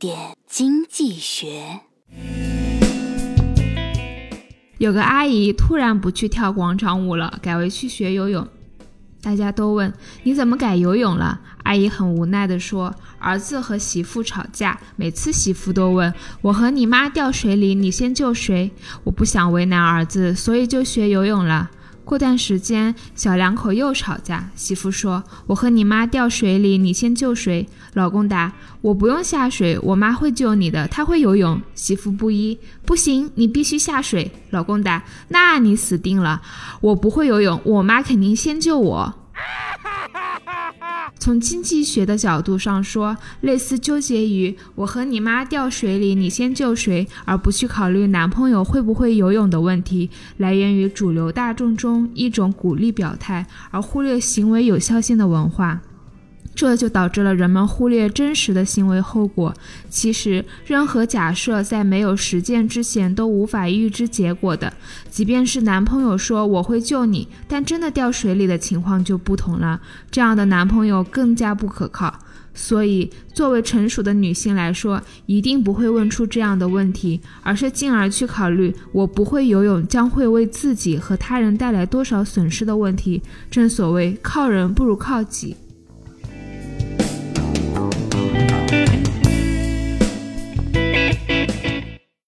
点经济学。有个阿姨突然不去跳广场舞了，改为去学游泳。大家都问你怎么改游泳了？阿姨很无奈地说：“儿子和媳妇吵架，每次媳妇都问我和你妈掉水里，你先救谁？我不想为难儿子，所以就学游泳了。”过段时间，小两口又吵架。媳妇说：“我和你妈掉水里，你先救谁？”老公答：“我不用下水，我妈会救你的，她会游泳。”媳妇不依：“不行，你必须下水。”老公答：“那你死定了，我不会游泳，我妈肯定先救我。”从经济学的角度上说，类似纠结于我和你妈掉水里，你先救谁，而不去考虑男朋友会不会游泳的问题，来源于主流大众中一种鼓励表态而忽略行为有效性的文化。这就导致了人们忽略真实的行为后果。其实，任何假设在没有实践之前都无法预知结果的。即便是男朋友说我会救你，但真的掉水里的情况就不同了。这样的男朋友更加不可靠。所以，作为成熟的女性来说，一定不会问出这样的问题，而是进而去考虑我不会游泳将会为自己和他人带来多少损失的问题。正所谓，靠人不如靠己。